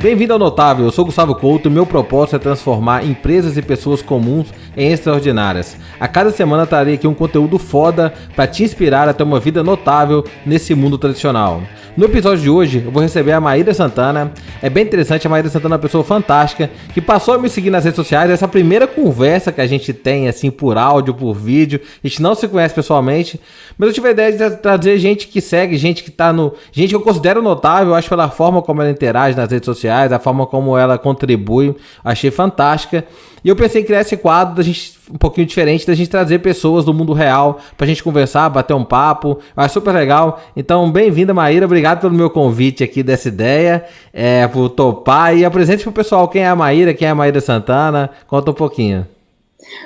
Bem-vindo ao Notável, eu sou Gustavo Couto e meu propósito é transformar empresas e pessoas comuns em extraordinárias. A cada semana trarei aqui um conteúdo foda para te inspirar a ter uma vida notável nesse mundo tradicional. No episódio de hoje, eu vou receber a Maíra Santana. É bem interessante, a Maíra Santana é uma pessoa fantástica que passou a me seguir nas redes sociais. Essa primeira conversa que a gente tem, assim, por áudio, por vídeo. A gente não se conhece pessoalmente, mas eu tive a ideia de trazer gente que segue, gente que tá no. gente que eu considero notável, acho pela forma como ela interage nas redes sociais, a forma como ela contribui. Achei fantástica. E eu pensei em criar esse quadro da gente um pouquinho diferente, da gente trazer pessoas do mundo real pra gente conversar, bater um papo. é super legal. Então, bem-vinda, Maíra. Obrigado pelo meu convite aqui dessa ideia, é, por topar. E apresente pro pessoal quem é a Maíra, quem é a Maíra Santana. Conta um pouquinho.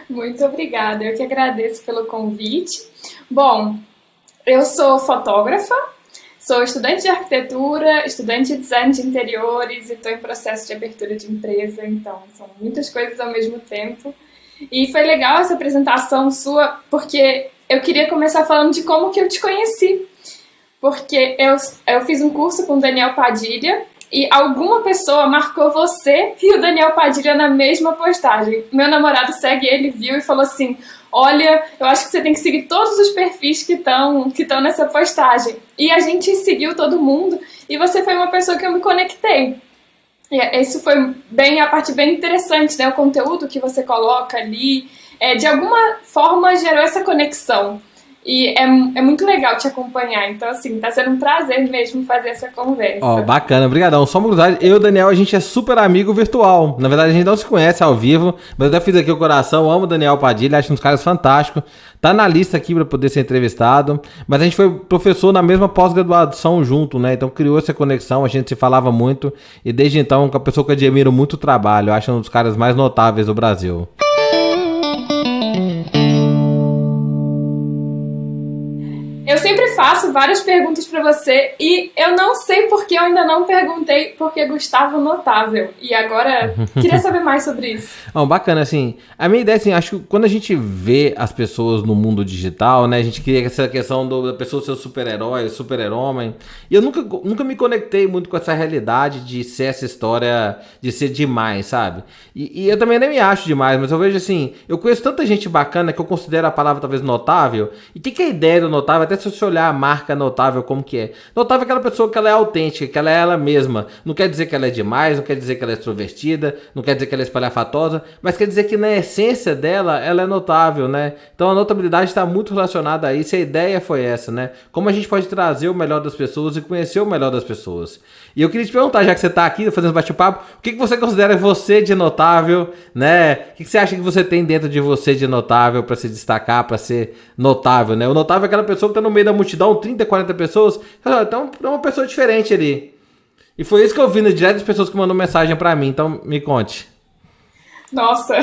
Muito obrigada. Eu que agradeço pelo convite. Bom, eu sou fotógrafa, Sou estudante de arquitetura, estudante de design de interiores e estou em processo de abertura de empresa, então são muitas coisas ao mesmo tempo. E foi legal essa apresentação sua, porque eu queria começar falando de como que eu te conheci. Porque eu, eu fiz um curso com Daniel Padilha e alguma pessoa marcou você e o Daniel Padilha na mesma postagem. Meu namorado segue ele, viu e falou assim: olha, eu acho que você tem que seguir todos os perfis que estão que estão nessa postagem. E a gente seguiu todo mundo e você foi uma pessoa que eu me conectei. E isso foi bem a parte bem interessante, né? O conteúdo que você coloca ali, é, de alguma forma gerou essa conexão. E é, é muito legal te acompanhar. Então, assim, tá sendo um prazer mesmo fazer essa conversa. Ó, bacana, obrigadão. Só uma curiosidade, eu e o Daniel, a gente é super amigo virtual. Na verdade, a gente não se conhece ao vivo, mas eu até fiz aqui o coração, amo o Daniel Padilha, acho uns caras fantásticos. Tá na lista aqui para poder ser entrevistado. Mas a gente foi professor na mesma pós-graduação junto, né? Então criou essa conexão, a gente se falava muito. E desde então, é uma pessoa que eu admiro muito o trabalho. Acho um dos caras mais notáveis do Brasil. Eu sempre faço várias perguntas para você e eu não sei porque eu ainda não perguntei porque Gustavo notável. E agora queria saber mais sobre isso. Bom, bacana, assim. A minha ideia, assim, acho que quando a gente vê as pessoas no mundo digital, né, a gente cria essa questão do, da pessoa ser super-herói, super-homem. E eu nunca, nunca me conectei muito com essa realidade de ser essa história, de ser demais, sabe? E, e eu também nem me acho demais, mas eu vejo assim, eu conheço tanta gente bacana que eu considero a palavra talvez notável. E o que, que é a ideia do notável? Até se você olhar a marca notável como que é. Notável é aquela pessoa que ela é autêntica, que ela é ela mesma. Não quer dizer que ela é demais, não quer dizer que ela é extrovertida, não quer dizer que ela é espalhafatosa, mas quer dizer que na essência dela, ela é notável, né? Então a notabilidade está muito relacionada a isso a ideia foi essa, né? Como a gente pode trazer o melhor das pessoas e conhecer o melhor das pessoas. E eu queria te perguntar, já que você está aqui fazendo bate-papo, o que, que você considera você de notável, né? O que, que você acha que você tem dentro de você de notável para se destacar, para ser notável, né? O notável é aquela pessoa que está no meio da multidão, 30, 40 pessoas, então é uma pessoa diferente ali. E foi isso que eu vi né, direto das pessoas que mandou mensagem para mim, então me conte. Nossa,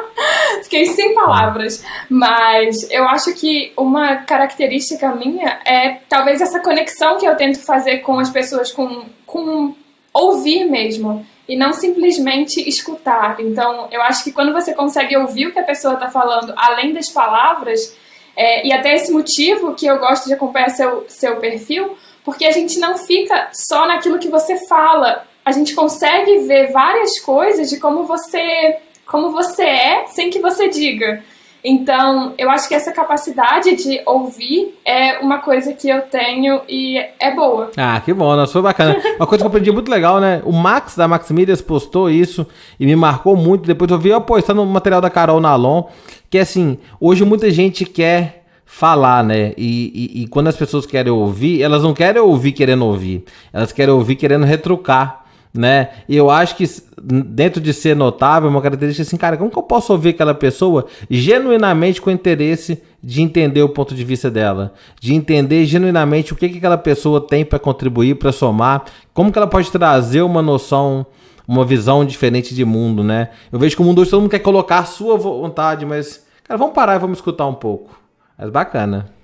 fiquei sem palavras. Mas eu acho que uma característica minha é talvez essa conexão que eu tento fazer com as pessoas, com, com ouvir mesmo. E não simplesmente escutar. Então, eu acho que quando você consegue ouvir o que a pessoa está falando, além das palavras, é, e até esse motivo que eu gosto de acompanhar seu, seu perfil, porque a gente não fica só naquilo que você fala, a gente consegue ver várias coisas de como você, como você é sem que você diga. Então, eu acho que essa capacidade de ouvir é uma coisa que eu tenho e é boa. Ah, que bom, nossa, foi bacana. Uma coisa que eu aprendi muito legal, né? O Max da Max postou isso e me marcou muito. Depois eu vi eu postando o material da Carol Nalon, que é assim, hoje muita gente quer falar, né? E, e, e, quando as pessoas querem ouvir, elas não querem ouvir querendo ouvir, elas querem ouvir querendo retrucar, né? E eu acho que dentro de ser notável, uma característica assim, cara, como que eu posso ouvir aquela pessoa genuinamente com interesse de entender o ponto de vista dela, de entender genuinamente o que, que aquela pessoa tem para contribuir, para somar, como que ela pode trazer uma noção uma visão diferente de mundo, né? Eu vejo que o mundo hoje todo mundo quer colocar a sua vontade, mas, cara, vamos parar e vamos escutar um pouco. Mas bacana.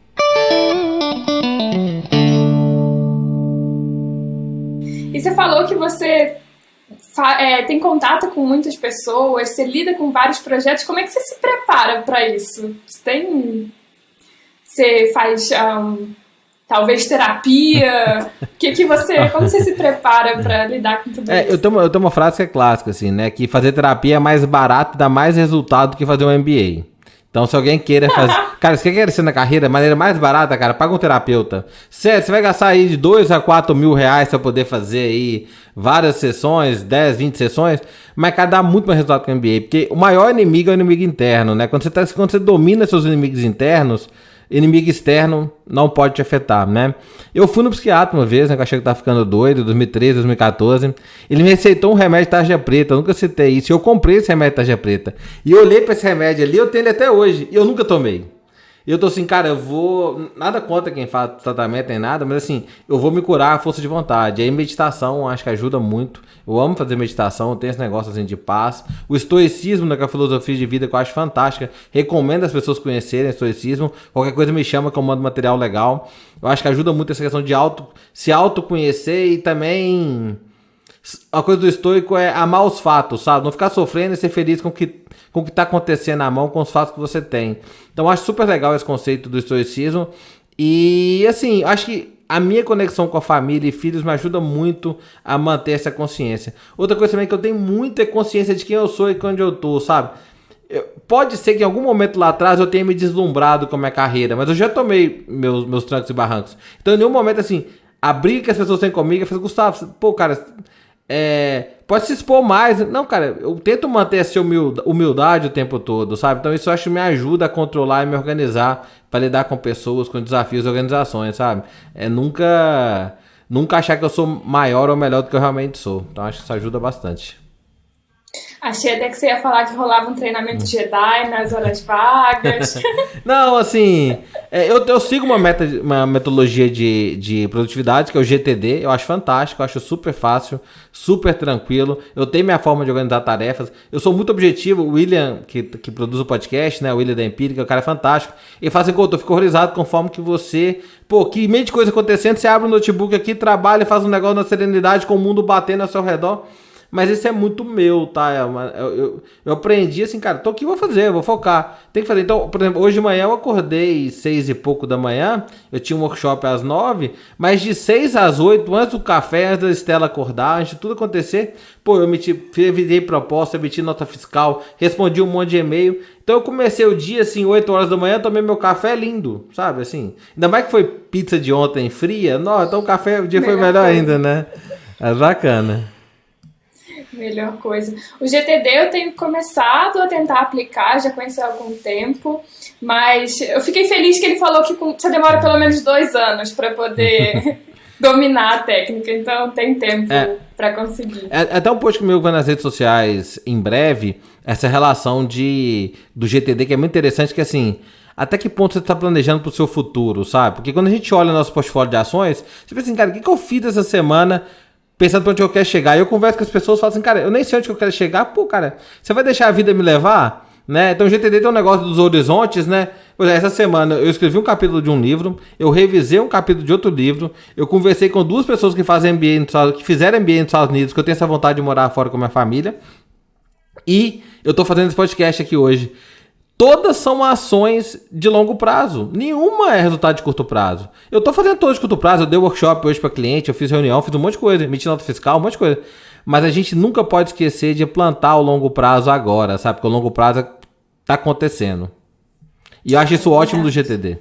Você falou que você é, tem contato com muitas pessoas, você lida com vários projetos. Como é que você se prepara para isso? Você tem. Você faz. Um, talvez terapia? que que você, como você se prepara para lidar com tudo é, isso? Eu tenho, eu tenho uma frase que é clássica, assim, né? Que fazer terapia é mais barato, dá mais resultado do que fazer um MBA. Então, se alguém queira fazer. cara, você quer crescer na carreira, de maneira mais barata, cara, paga um terapeuta. Sério, você vai gastar aí de 2 a 4 mil reais pra poder fazer aí várias sessões, 10, 20 sessões. Mas, cara, dá muito mais resultado que o MBA. Porque o maior inimigo é o inimigo interno, né? Quando você, tá, quando você domina seus inimigos internos inimigo externo não pode te afetar, né? Eu fui no psiquiatra uma vez, né? Que eu achei que tava ficando doido, 2013, 2014. Ele me receitou um remédio de tarja preta, eu nunca citei isso. Eu comprei esse remédio de tarja preta. E eu olhei para esse remédio ali, eu tenho ele até hoje. E eu nunca tomei. Eu tô assim, cara, eu vou. Nada contra quem faz tratamento nem nada, mas assim, eu vou me curar a força de vontade. Aí meditação acho que ajuda muito. Eu amo fazer meditação, tenho esse negócio assim de paz. O estoicismo, né, que é a filosofia de vida que eu acho fantástica. Recomendo as pessoas conhecerem estoicismo. Qualquer coisa me chama que eu mando material legal. Eu acho que ajuda muito essa questão de auto, se autoconhecer e também. A coisa do estoico é amar os fatos, sabe? Não ficar sofrendo e ser feliz com que, com o que tá acontecendo na mão, com os fatos que você tem. Então acho super legal esse conceito do estoicismo. E assim, acho que a minha conexão com a família e filhos me ajuda muito a manter essa consciência. Outra coisa também é que eu tenho muita consciência de quem eu sou e onde eu tô, sabe? Pode ser que em algum momento lá atrás eu tenha me deslumbrado com a minha carreira, mas eu já tomei meus, meus trancos e barrancos. Então, em nenhum momento, assim, a briga que as pessoas têm comigo, eu falo, Gustavo, pô, cara, é, pode se expor mais. Não, cara, eu tento manter essa humildade o tempo todo, sabe? Então isso acho que me ajuda a controlar e me organizar para lidar com pessoas, com desafios, organizações, sabe? É nunca nunca achar que eu sou maior ou melhor do que eu realmente sou. Então acho que isso ajuda bastante. Achei até que você ia falar que rolava um treinamento Jedi nas horas vagas. Não, assim, é, eu, eu sigo uma, meta, uma metodologia de, de produtividade, que é o GTD. Eu acho fantástico, eu acho super fácil, super tranquilo. Eu tenho minha forma de organizar tarefas. Eu sou muito objetivo. O William, que, que produz o podcast, né? O William da Empírica, o cara é fantástico. Ele faz assim, eu fico horrorizado conforme que você. Pô, que meio de coisa acontecendo, você abre o notebook aqui, trabalha, faz um negócio na serenidade com o mundo batendo ao seu redor. Mas isso é muito meu, tá? Eu, eu, eu, aprendi assim, cara, tô aqui, vou fazer, vou focar. Tem que fazer. Então, por exemplo, hoje de manhã eu acordei seis e pouco da manhã. Eu tinha um workshop às nove, mas de seis às oito, antes do café, antes da Estela acordar, antes de tudo acontecer, pô, eu emiti, enviei proposta, emiti nota fiscal, respondi um monte de e-mail. Então eu comecei o dia assim, 8 horas da manhã, tomei meu café lindo, sabe? Assim. Ainda mais que foi pizza de ontem fria. Não, então o café, o dia melhor foi melhor coisa. ainda, né? É bacana. Melhor coisa. O GTD eu tenho começado a tentar aplicar, já conheci há algum tempo, mas eu fiquei feliz que ele falou que você demora pelo menos dois anos para poder dominar a técnica, então tem tempo é, para conseguir. É, é, até um post que meu vai nas redes sociais em breve, essa relação de do GTD que é muito interessante, que assim, até que ponto você está planejando para o seu futuro, sabe? Porque quando a gente olha nosso portfólio de ações, você pensa assim, cara, o que, que eu fiz essa semana pensando pra onde eu quero chegar. Eu converso com as pessoas e falo assim, cara, eu nem sei onde eu quero chegar. Pô, cara, você vai deixar a vida me levar? Né? Então o GTD tem um negócio dos horizontes, né? Pois é, essa semana eu escrevi um capítulo de um livro, eu revisei um capítulo de outro livro, eu conversei com duas pessoas que fazem MBA que fizeram MBA nos Estados Unidos, que eu tenho essa vontade de morar fora com a minha família. E eu tô fazendo esse podcast aqui hoje todas são ações de longo prazo. Nenhuma é resultado de curto prazo. Eu estou fazendo todas de curto prazo, eu dei workshop hoje para cliente, eu fiz reunião, fiz um monte de coisa, emiti nota fiscal, um monte de coisa. Mas a gente nunca pode esquecer de plantar o longo prazo agora, sabe? Porque o longo prazo está acontecendo. E eu acho isso ótimo do GTD.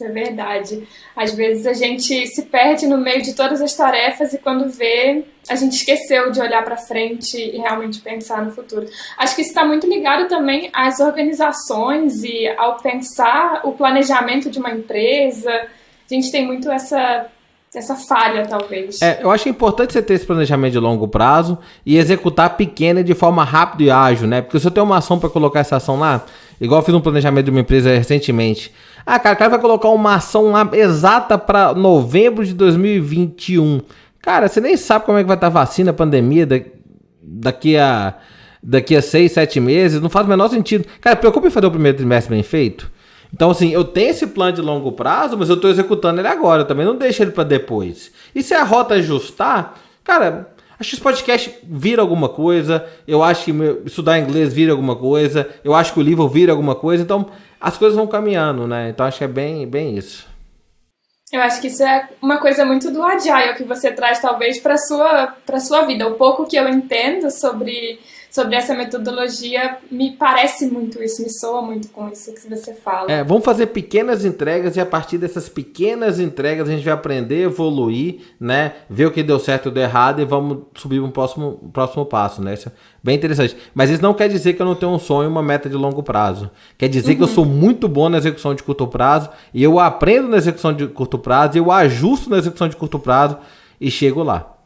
É verdade. Às vezes a gente se perde no meio de todas as tarefas e quando vê, a gente esqueceu de olhar para frente e realmente pensar no futuro. Acho que isso está muito ligado também às organizações e ao pensar o planejamento de uma empresa. A gente tem muito essa essa falha, talvez. É, eu acho importante você ter esse planejamento de longo prazo e executar pequena de forma rápida e ágil, né? Porque se eu tenho uma ação para colocar essa ação lá, igual eu fiz um planejamento de uma empresa recentemente, ah, cara, o cara vai colocar uma ação lá exata para novembro de 2021. Cara, você nem sabe como é que vai estar a vacina, a pandemia daqui a daqui a seis, sete meses. Não faz o menor sentido. Cara, preocupe em fazer o primeiro trimestre bem feito. Então, assim, eu tenho esse plano de longo prazo, mas eu estou executando ele agora. Também não deixo ele para depois. E se a rota ajustar, cara, acho que esse podcast vira alguma coisa. Eu acho que estudar inglês vira alguma coisa. Eu acho que o livro vira alguma coisa. Então, as coisas vão caminhando, né? Então acho que é bem, bem isso. Eu acho que isso é uma coisa muito do Agile que você traz, talvez, para sua para sua vida. O pouco que eu entendo sobre sobre essa metodologia me parece muito isso, me soa muito com isso que você fala. É, vamos fazer pequenas entregas e a partir dessas pequenas entregas a gente vai aprender, evoluir, né? Ver o que deu certo e deu errado e vamos subir um próximo, próximo passo, né? Isso é bem interessante. Mas isso não quer dizer que eu não tenho um sonho, uma meta de longo prazo. Quer dizer uhum. que eu uhum. sou muito bom na execução de curto prazo e eu aprendo na execução de curto prazo, e eu ajusto na execução de curto prazo e chego lá.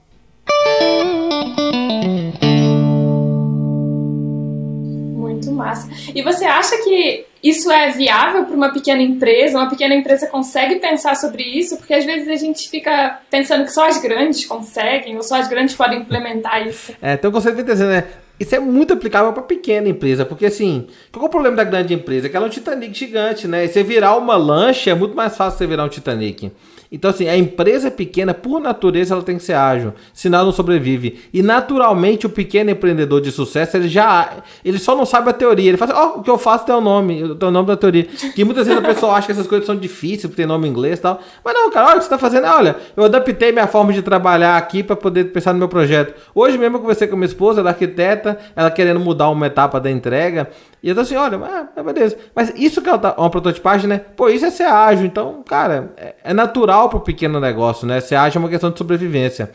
Massa. E você acha que isso é viável para uma pequena empresa? Uma pequena empresa consegue pensar sobre isso? Porque às vezes a gente fica pensando que só as grandes conseguem, ou só as grandes podem implementar isso. É, então você está entendendo, né? Isso é muito aplicável para pequena empresa, porque assim, qual é o problema da grande empresa? Que ela é um Titanic gigante, né? E você virar uma lancha é muito mais fácil você virar um Titanic. Então, assim, a empresa pequena, por natureza, ela tem que ser ágil, senão ela não sobrevive. E naturalmente, o pequeno empreendedor de sucesso, ele já. Ele só não sabe a teoria. Ele fala assim, ó, oh, o que eu faço tem o um nome, tem o nome da teoria. Que muitas vezes a pessoa acha que essas coisas são difíceis, porque tem nome em inglês e tal. Mas não, cara, olha o que você tá fazendo. Olha, eu adaptei minha forma de trabalhar aqui para poder pensar no meu projeto. Hoje mesmo eu conversei com minha esposa, ela é arquiteta, ela querendo mudar uma etapa da entrega. E eu tô assim, olha, ah, beleza. Mas isso que tá, uma prototipagem, né? Pô, isso é ser ágil. Então, cara, é, é natural pro pequeno negócio, né? Ser ágil é uma questão de sobrevivência.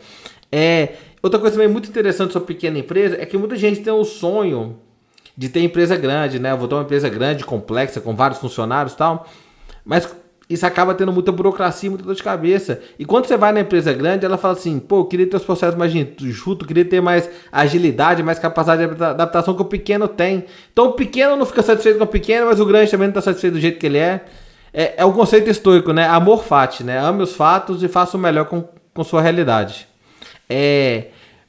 É, outra coisa também muito interessante sobre pequena empresa é que muita gente tem o sonho de ter empresa grande, né? Eu vou ter uma empresa grande, complexa, com vários funcionários e tal. Mas isso acaba tendo muita burocracia, muita dor de cabeça. E quando você vai na empresa grande, ela fala assim: pô, eu queria ter os processos mais juntos, queria ter mais agilidade, mais capacidade de adaptação que o pequeno tem. Então o pequeno não fica satisfeito com o pequeno, mas o grande também não está satisfeito do jeito que ele é. É, é o conceito estoico, né? Amor fati, né? Ame os fatos e faça o melhor com, com sua realidade. É.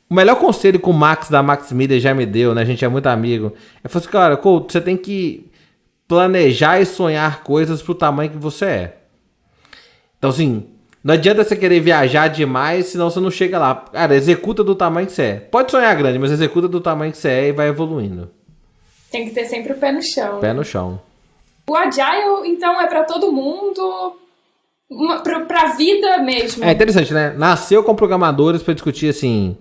O melhor conselho que o Max da Max Media já me deu, né? A gente é muito amigo. É falou assim, cara, Couto, você tem que planejar e sonhar coisas pro tamanho que você é. Então, assim, não adianta você querer viajar demais, senão você não chega lá. Cara, executa do tamanho que você é. Pode sonhar grande, mas executa do tamanho que você é e vai evoluindo. Tem que ter sempre o pé no chão. Pé no chão. O Agile, então, é para todo mundo, para a vida mesmo. É interessante, né? Nasceu com programadores para discutir assim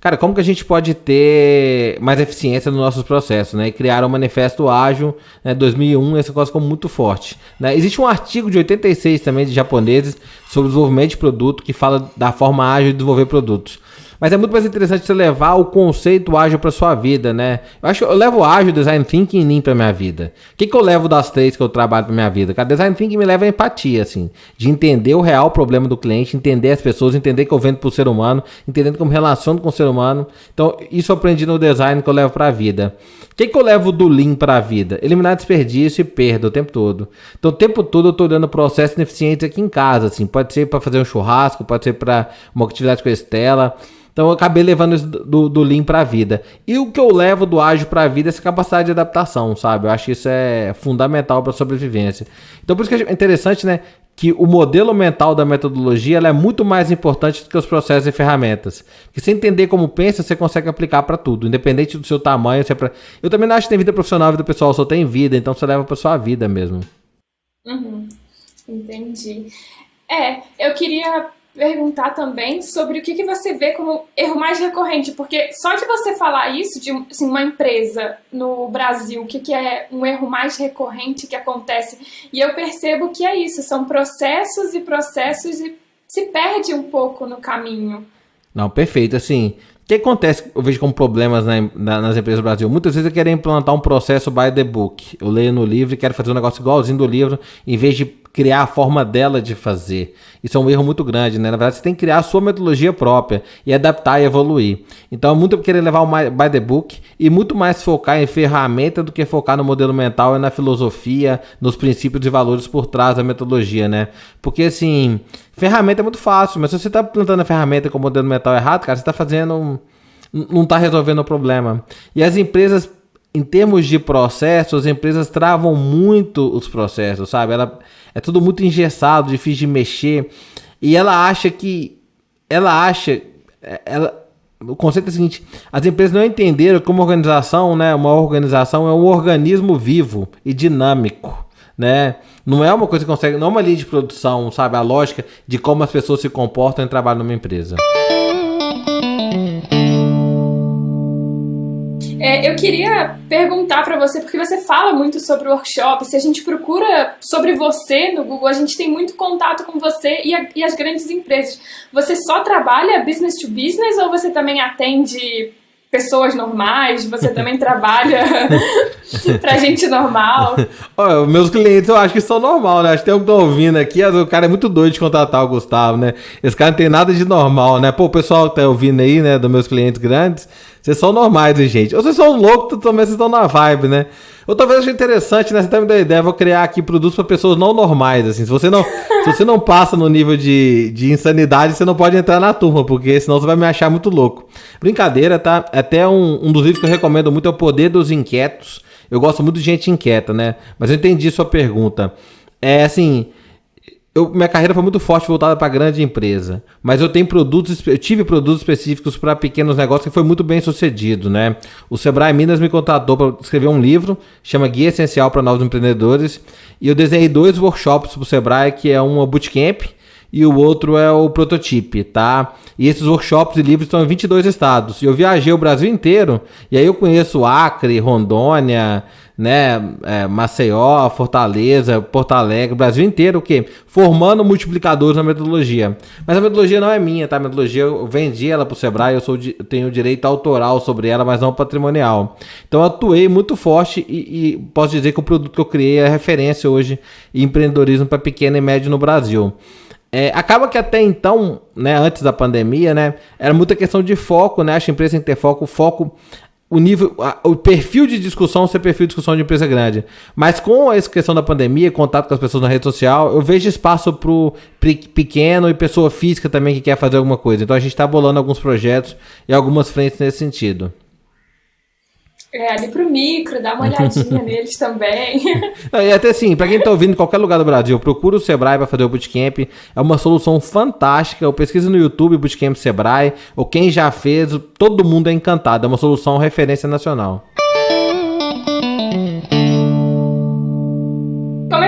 Cara, como que a gente pode ter mais eficiência nos nossos processos, né? E criar um manifesto ágil, né? 2001, essa coisa ficou muito forte. Né? Existe um artigo de 86 também de japoneses sobre desenvolvimento de produto que fala da forma ágil de desenvolver produtos. Mas é muito mais interessante você levar o conceito ágil para sua vida, né? Eu acho que eu levo ágil, design thinking e lean para minha vida. O que, que eu levo das três que eu trabalho para minha vida? Cara, design thinking me leva a empatia, assim, de entender o real problema do cliente, entender as pessoas, entender que eu vendo para o ser humano, entendendo como relaciono com o ser humano. Então, isso eu aprendi no design que eu levo para a vida. O que, que eu levo do lean para a vida? Eliminar desperdício e perda o tempo todo. Então, o tempo todo eu estou dando processos ineficientes aqui em casa, assim. Pode ser para fazer um churrasco, pode ser para uma atividade com a Estela. Então eu acabei levando isso do, do Lean para a vida. E o que eu levo do ágil para a vida é essa capacidade de adaptação, sabe? Eu acho que isso é fundamental para a sobrevivência. Então por isso que é interessante, né? Que o modelo mental da metodologia é muito mais importante do que os processos e ferramentas. Porque se entender como pensa, você consegue aplicar para tudo, independente do seu tamanho. Se é pra... Eu também não acho que tem vida profissional, vida pessoal só tem vida, então você leva para sua vida mesmo. Uhum. Entendi. É, eu queria perguntar também sobre o que, que você vê como erro mais recorrente, porque só de você falar isso, de assim, uma empresa no Brasil, o que, que é um erro mais recorrente que acontece, e eu percebo que é isso, são processos e processos e se perde um pouco no caminho. Não, perfeito, assim, que acontece, eu vejo como problemas na, na, nas empresas do Brasil? Muitas vezes quero implantar um processo by the book. Eu leio no livro e quero fazer um negócio igualzinho do livro, em vez de criar a forma dela de fazer. Isso é um erro muito grande, né? Na verdade, você tem que criar a sua metodologia própria e adaptar e evoluir. Então, é muito querer levar o by the book e muito mais focar em ferramenta do que focar no modelo mental e na filosofia, nos princípios e valores por trás da metodologia, né? Porque, assim, ferramenta é muito fácil, mas se você está plantando a ferramenta com o modelo mental errado, cara, você está fazendo. Não está resolvendo o problema. E as empresas em termos de processo, as empresas travam muito os processos, sabe? Ela, é tudo muito engessado, difícil de mexer. E ela acha que. Ela acha. É, ela, o conceito é o seguinte: as empresas não entenderam que uma organização, né? Uma organização é um organismo vivo e dinâmico. Né? Não é uma coisa que consegue, não é uma linha de produção, sabe? A lógica de como as pessoas se comportam em trabalho numa empresa. É, eu queria perguntar para você, porque você fala muito sobre workshop, se a gente procura sobre você no Google, a gente tem muito contato com você e, a, e as grandes empresas. Você só trabalha business to business ou você também atende pessoas normais, você também trabalha pra gente normal. Olha, meus clientes eu acho que são normal, né? Acho que tem um que tá ouvindo aqui, o cara é muito doido de contratar o Gustavo, né? Esse cara não tem nada de normal, né? Pô, o pessoal que tá ouvindo aí, né, dos meus clientes grandes, vocês são normais, gente. Ou vocês são loucos, também vocês estão na vibe, né? Eu talvez ache interessante, né? Você tá me dando ideia, vou criar aqui produtos para pessoas não normais, assim. Se você não, se você não passa no nível de, de insanidade, você não pode entrar na turma, porque senão você vai me achar muito louco. Brincadeira, tá? Até um, um dos livros que eu recomendo muito é O Poder dos Inquietos. Eu gosto muito de gente inquieta, né? Mas eu entendi sua pergunta. É assim, eu, minha carreira foi muito forte voltada para grande empresa, mas eu tenho produtos, eu tive produtos específicos para pequenos negócios que foi muito bem sucedido, né? O Sebrae Minas me contratou para escrever um livro, chama Guia Essencial para Novos Empreendedores, e eu desenhei dois workshops para o Sebrae, que é uma bootcamp e o outro é o prototipe, tá? E esses workshops e livros estão em 22 estados. E eu viajei o Brasil inteiro, e aí eu conheço Acre, Rondônia, né, é, Maceió, Fortaleza, Porto Alegre, Brasil inteiro, o quê? Formando multiplicadores na metodologia. Mas a metodologia não é minha, tá? A metodologia eu vendi ela pro Sebrae, eu, sou, tenho direito autoral sobre ela, mas não patrimonial. Então eu atuei muito forte e, e posso dizer que o produto que eu criei é referência hoje em empreendedorismo para pequeno e médio no Brasil. É, acaba que até então, né, antes da pandemia, né, era muita questão de foco, né? Acho que a empresa tem que ter foco. Foco o nível, o perfil de discussão ser perfil de discussão de empresa grande. Mas com essa questão da pandemia, contato com as pessoas na rede social, eu vejo espaço para o pequeno e pessoa física também que quer fazer alguma coisa. Então a gente está bolando alguns projetos e algumas frentes nesse sentido. É, ali pro micro, dá uma olhadinha neles também. E até assim, para quem tá ouvindo em qualquer lugar do Brasil, procura o Sebrae para fazer o Bootcamp. É uma solução fantástica. Eu pesquisa no YouTube Bootcamp Sebrae, ou quem já fez, todo mundo é encantado. É uma solução referência nacional.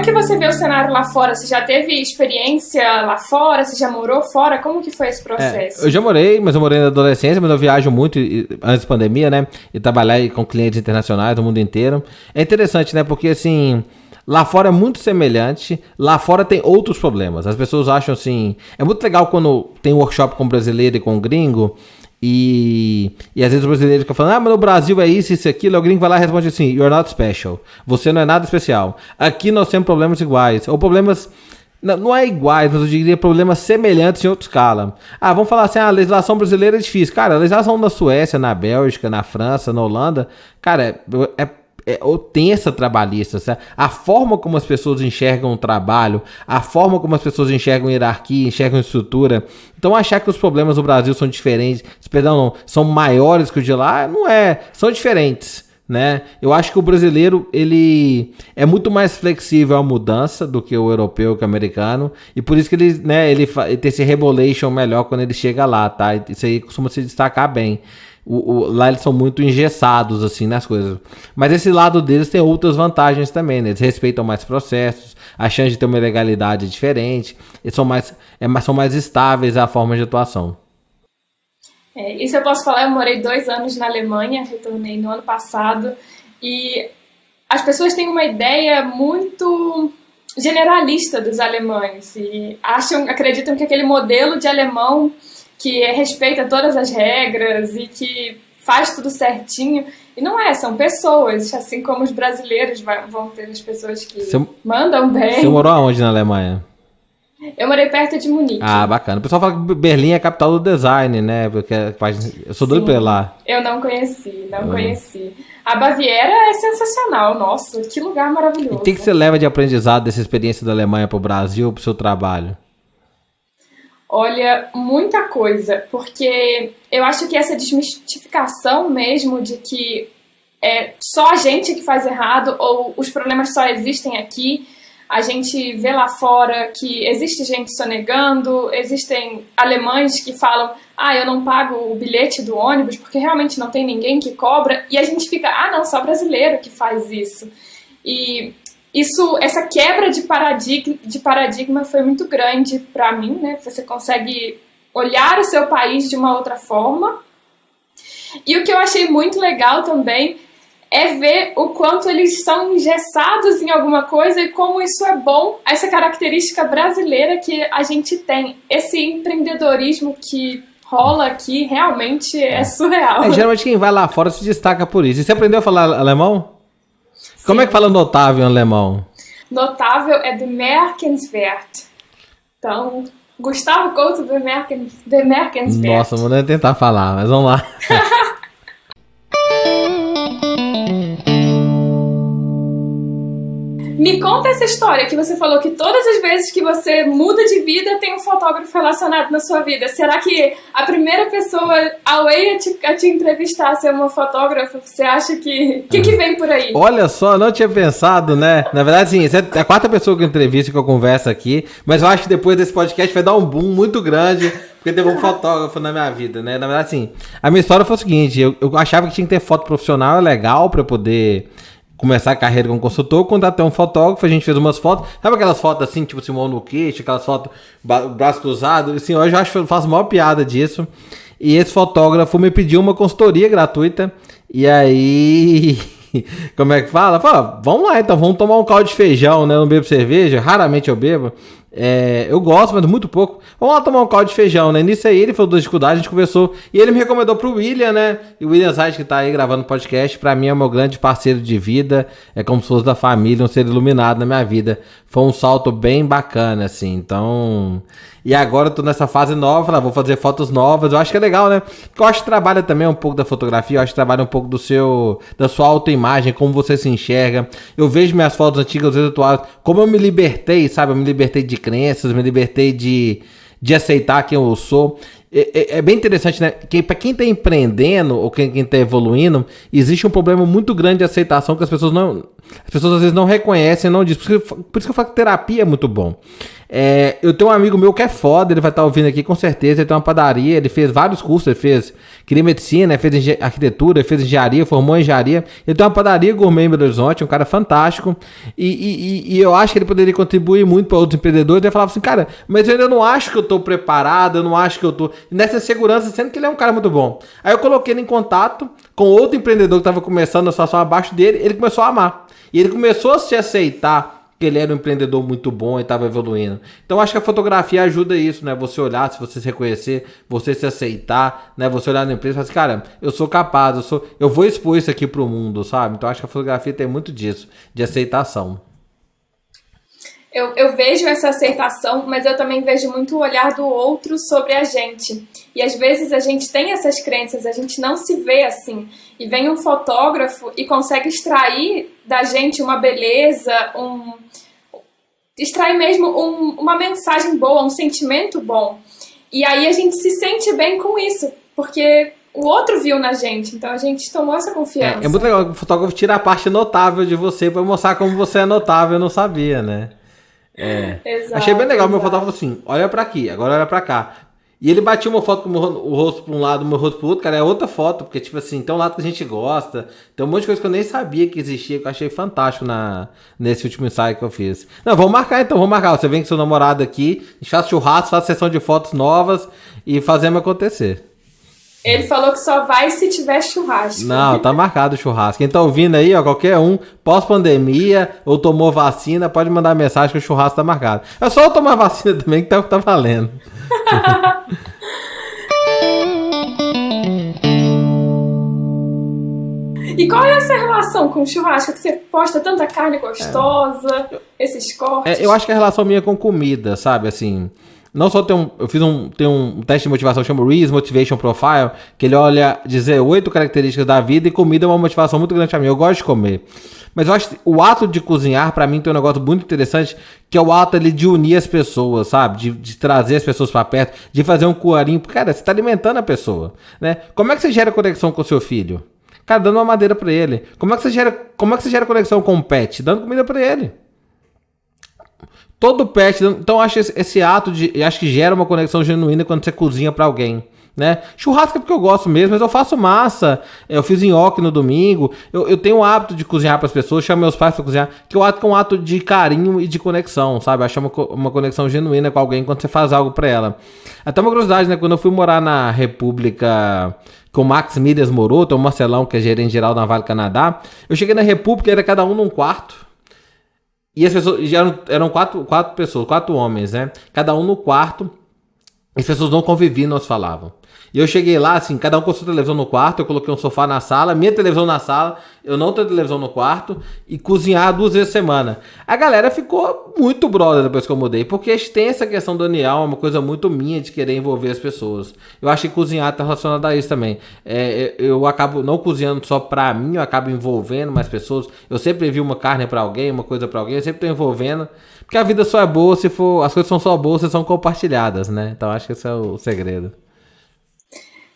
É que você vê o cenário lá fora? Você já teve experiência lá fora? Você já morou fora? Como que foi esse processo? É, eu já morei, mas eu morei na adolescência, mas eu viajo muito antes da pandemia, né? E trabalhar com clientes internacionais do mundo inteiro. É interessante, né? Porque assim. Lá fora é muito semelhante, lá fora tem outros problemas. As pessoas acham assim. É muito legal quando tem um workshop com brasileiro e com gringo, e, e às vezes o brasileiro fica falando, ah, mas no Brasil é isso, isso, aquilo. O gringo vai lá e responde assim: You're not special. Você não é nada especial. Aqui nós temos problemas iguais. Ou problemas. Não, não é iguais, mas eu diria problemas semelhantes em outra escala. Ah, vamos falar assim: ah, a legislação brasileira é difícil. Cara, a legislação na Suécia, na Bélgica, na França, na Holanda, cara, é, é é, tensa trabalhista. Sabe? A forma como as pessoas enxergam o trabalho, a forma como as pessoas enxergam hierarquia, enxergam estrutura. Então, achar que os problemas do Brasil são diferentes, perdão, não, são maiores que o de lá, não é. São diferentes. Né? Eu acho que o brasileiro ele é muito mais flexível à mudança do que o europeu, que o americano, e por isso que ele, né, ele, ele tem esse rebolation melhor quando ele chega lá, tá? Isso aí costuma se destacar bem. O, o, lá eles são muito engessados, assim, nas coisas. Mas esse lado deles tem outras vantagens também, né? Eles respeitam mais processos, a chance de ter uma legalidade diferente, eles são mais, é, são mais estáveis a forma de atuação. É, isso eu posso falar, eu morei dois anos na Alemanha, retornei no ano passado, e as pessoas têm uma ideia muito generalista dos alemães e acham, acreditam que aquele modelo de alemão que respeita todas as regras e que faz tudo certinho. E não é, são pessoas, assim como os brasileiros vão ter as pessoas que você, mandam bem. Você morou aonde na Alemanha? Eu morei perto de Munique. Ah, bacana. O pessoal fala que Berlim é a capital do design, né? Porque eu sou doido pra ir lá. Eu não conheci, não uhum. conheci. A Baviera é sensacional, nossa, que lugar maravilhoso. E o que, que você leva de aprendizado dessa experiência da Alemanha pro Brasil, pro seu trabalho? Olha, muita coisa, porque eu acho que essa desmistificação mesmo de que é só a gente que faz errado ou os problemas só existem aqui. A gente vê lá fora que existe gente sonegando, existem alemães que falam: ah, eu não pago o bilhete do ônibus porque realmente não tem ninguém que cobra, e a gente fica: ah, não, só brasileiro que faz isso. E isso, essa quebra de paradigma, de paradigma foi muito grande para mim, né? Você consegue olhar o seu país de uma outra forma. E o que eu achei muito legal também é ver o quanto eles são engessados em alguma coisa e como isso é bom, essa característica brasileira que a gente tem. Esse empreendedorismo que rola aqui realmente é surreal. É, geralmente quem vai lá fora se destaca por isso. E você aprendeu a falar alemão? Como é que fala notável em alemão? Notável é bemerkenswert. Então, Gustavo Couto bemerkenswert. Nossa, vou nem tentar falar, mas vamos lá. Me conta essa história que você falou que todas as vezes que você muda de vida tem um fotógrafo relacionado na sua vida. Será que a primeira pessoa a te, a te entrevistar ser uma fotógrafa, você acha que. O que, que vem por aí? Olha só, não tinha pensado, né? Na verdade, sim, é a quarta pessoa que eu entrevisto que eu converso aqui, mas eu acho que depois desse podcast vai dar um boom muito grande. Porque teve um fotógrafo na minha vida, né? Na verdade, sim. A minha história foi o seguinte: eu, eu achava que tinha que ter foto profissional, é legal para poder começar a carreira como consultor, contratei um fotógrafo, a gente fez umas fotos, sabe aquelas fotos assim, tipo Simão no queixo, aquelas fotos braço cruzado, assim, hoje eu acho faço a maior piada disso. E esse fotógrafo me pediu uma consultoria gratuita, e aí como é que fala? Fala, vamos lá então, vamos tomar um caldo de feijão, né? Eu não bebo cerveja, raramente eu bebo. É, eu gosto, mas muito pouco. Vamos lá tomar um caldo de feijão, né? Nisso aí ele falou das dificuldades, a gente conversou. E ele me recomendou pro William, né? E o William Zayt, que tá aí gravando podcast, pra mim é o meu grande parceiro de vida. É como se fosse da família, um ser iluminado na minha vida. Foi um salto bem bacana, assim. Então. E agora eu tô nessa fase nova, ah, vou fazer fotos novas. Eu acho que é legal, né? Porque eu acho que trabalha também um pouco da fotografia, eu acho que trabalha um pouco do seu, da sua autoimagem, como você se enxerga. Eu vejo minhas fotos antigas, atuais, como eu me libertei, sabe? Eu me libertei de crenças, me libertei de, de aceitar quem eu sou. É, é, é, bem interessante, né? Que para quem está empreendendo ou quem, está evoluindo, existe um problema muito grande de aceitação que as pessoas não. As pessoas às vezes não reconhecem, não dizem. Por isso, por isso que eu falo que terapia é muito bom. É, eu tenho um amigo meu que é foda, ele vai estar tá ouvindo aqui com certeza. Ele tem uma padaria, ele fez vários cursos, ele fez queria medicina, fez arquitetura, fez engenharia, formou engenharia. Ele tem uma padaria gourmet em Belo Horizonte, um cara fantástico. E, e, e eu acho que ele poderia contribuir muito para outros empreendedores. Ele falava assim, cara, mas eu ainda não acho que eu estou preparado, eu não acho que eu estou nessa segurança, sendo que ele é um cara muito bom. Aí eu coloquei ele em contato com outro empreendedor que estava começando a situação abaixo dele, ele começou a amar. E ele começou a se aceitar que ele era um empreendedor muito bom e estava evoluindo. Então acho que a fotografia ajuda isso, né? Você olhar, se você se reconhecer, você se aceitar, né? Você olhar na empresa e falar assim, cara, eu sou capaz, eu sou, eu vou expor isso aqui para o mundo, sabe? Então acho que a fotografia tem muito disso, de aceitação. Eu, eu vejo essa aceitação, mas eu também vejo muito o olhar do outro sobre a gente. E às vezes a gente tem essas crenças, a gente não se vê assim. E vem um fotógrafo e consegue extrair da gente uma beleza, um extrair mesmo um, uma mensagem boa, um sentimento bom. E aí a gente se sente bem com isso, porque o outro viu na gente, então a gente tomou essa confiança. É, é muito legal o fotógrafo tira a parte notável de você para mostrar como você é notável, eu não sabia, né? É. Exato, Achei bem legal, exato. meu fotógrafo assim, olha para aqui, agora olha para cá. E ele batia uma foto com o rosto pra um lado, o meu rosto pro outro, cara, é outra foto, porque, tipo assim, tem um lado que a gente gosta, tem um monte de coisa que eu nem sabia que existia, que eu achei fantástico na, nesse último ensaio que eu fiz. Não, vamos marcar então, vamos marcar. Você vem com seu namorado aqui, a gente faz churrasco, faz sessão de fotos novas e fazemos acontecer. Ele falou que só vai se tiver churrasco. Não, tá marcado o churrasco. Quem tá ouvindo aí, ó, qualquer um, pós-pandemia ou tomou vacina, pode mandar mensagem que o churrasco tá marcado. É só eu tomar vacina também que tá, tá valendo. e qual é essa relação com o churrasco? Que você posta tanta carne gostosa, é. esses cortes? É, eu acho que é a relação minha com comida, sabe? Assim, não só tem um. Eu fiz um, tem um teste de motivação chama Reese Motivation Profile, que ele olha dizer oito características da vida e comida é uma motivação muito grande pra mim. Eu gosto de comer. Mas eu acho o ato de cozinhar, para mim, tem um negócio muito interessante, que é o ato ali de unir as pessoas, sabe? De, de trazer as pessoas para perto, de fazer um coarinho. Cara, você tá alimentando a pessoa, né? Como é que você gera conexão com o seu filho? Cara, dando uma madeira para ele. Como é que você gera, como é que você gera conexão com o pet? Dando comida para ele. Todo pet. Então, acho esse, esse ato de. Acho que gera uma conexão genuína quando você cozinha para alguém. né? Churrasco é porque eu gosto mesmo, mas eu faço massa. Eu fiz nhoque no domingo. Eu, eu tenho o hábito de cozinhar para as pessoas, chamo meus pais para cozinhar, que eu acho que é um ato de carinho e de conexão, sabe? Achar uma, uma conexão genuína com alguém quando você faz algo para ela. Até uma curiosidade, né? Quando eu fui morar na República que o Max Miras morou, tem o Marcelão, que é gerente geral da Vale Canadá. Eu cheguei na República, era cada um num quarto. E as pessoas eram, eram quatro, quatro pessoas, quatro homens, né? Cada um no quarto. As pessoas não conviviam, nós falavam. E eu cheguei lá, assim, cada um com sua televisão no quarto, eu coloquei um sofá na sala, minha televisão na sala, eu não tenho televisão no quarto, e cozinhar duas vezes a semana. A galera ficou muito brother depois que eu mudei, porque tem essa questão do Daniel, é uma coisa muito minha de querer envolver as pessoas. Eu acho que cozinhar tá relacionado a isso também. É, eu acabo não cozinhando só pra mim, eu acabo envolvendo mais pessoas. Eu sempre vi uma carne para alguém, uma coisa para alguém, eu sempre tô envolvendo. Porque a vida só é boa se for. As coisas são só boas se são compartilhadas, né? Então acho que esse é o segredo.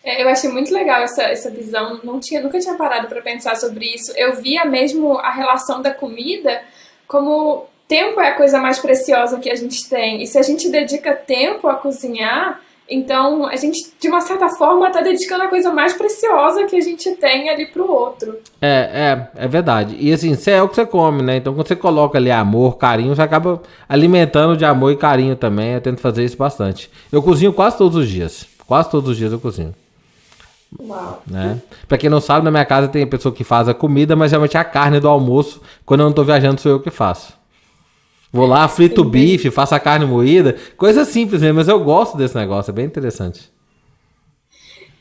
É, eu achei muito legal essa, essa visão. Não tinha, nunca tinha parado para pensar sobre isso. Eu via mesmo a relação da comida como tempo é a coisa mais preciosa que a gente tem. E se a gente dedica tempo a cozinhar, então a gente, de uma certa forma, está dedicando a coisa mais preciosa que a gente tem ali pro outro. É, é, é verdade. E assim, você é o que você come, né? Então quando você coloca ali amor, carinho, você acaba alimentando de amor e carinho também. Eu tento fazer isso bastante. Eu cozinho quase todos os dias. Quase todos os dias eu cozinho. Uau. Né? Pra quem não sabe, na minha casa tem pessoa que faz a comida, mas geralmente a carne do almoço, quando eu não tô viajando, sou eu que faço. Vou lá, frito o bife, faço a carne moída, coisa simples mesmo, mas eu gosto desse negócio, é bem interessante.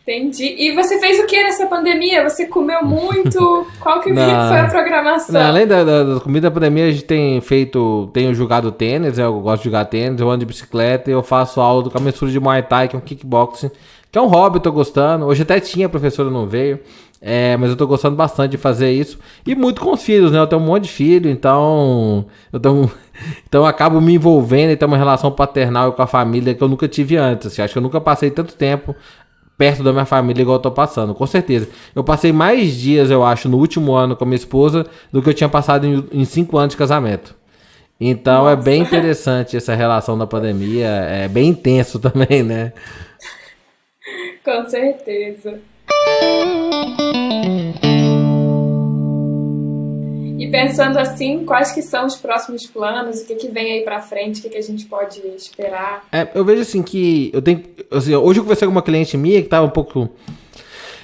Entendi. E você fez o que nessa pandemia? Você comeu muito? Qual que não, foi a programação? Não, além da, da, da, comida da pandemia, a gente tem feito, tenho jogado tênis, eu gosto de jogar tênis, eu ando de bicicleta e eu faço aula com a mistura de Muay Thai, que é um kickboxing que é um hobby, tô gostando. Hoje até tinha, a professora não veio. É, mas eu tô gostando bastante de fazer isso. E muito com os filhos, né? Eu tenho um monte de filho, então. Eu tenho, então eu acabo me envolvendo e ter uma relação paternal com a família que eu nunca tive antes. Assim. Acho que eu nunca passei tanto tempo perto da minha família igual eu tô passando, com certeza. Eu passei mais dias, eu acho, no último ano com a minha esposa do que eu tinha passado em, em cinco anos de casamento. Então Nossa. é bem interessante essa relação da pandemia. É bem intenso também, né? Com certeza. E pensando assim, quais que são os próximos planos, o que, que vem aí pra frente, o que, que a gente pode esperar? É, eu vejo assim que eu tenho. Assim, hoje eu conversei com uma cliente minha que tava um pouco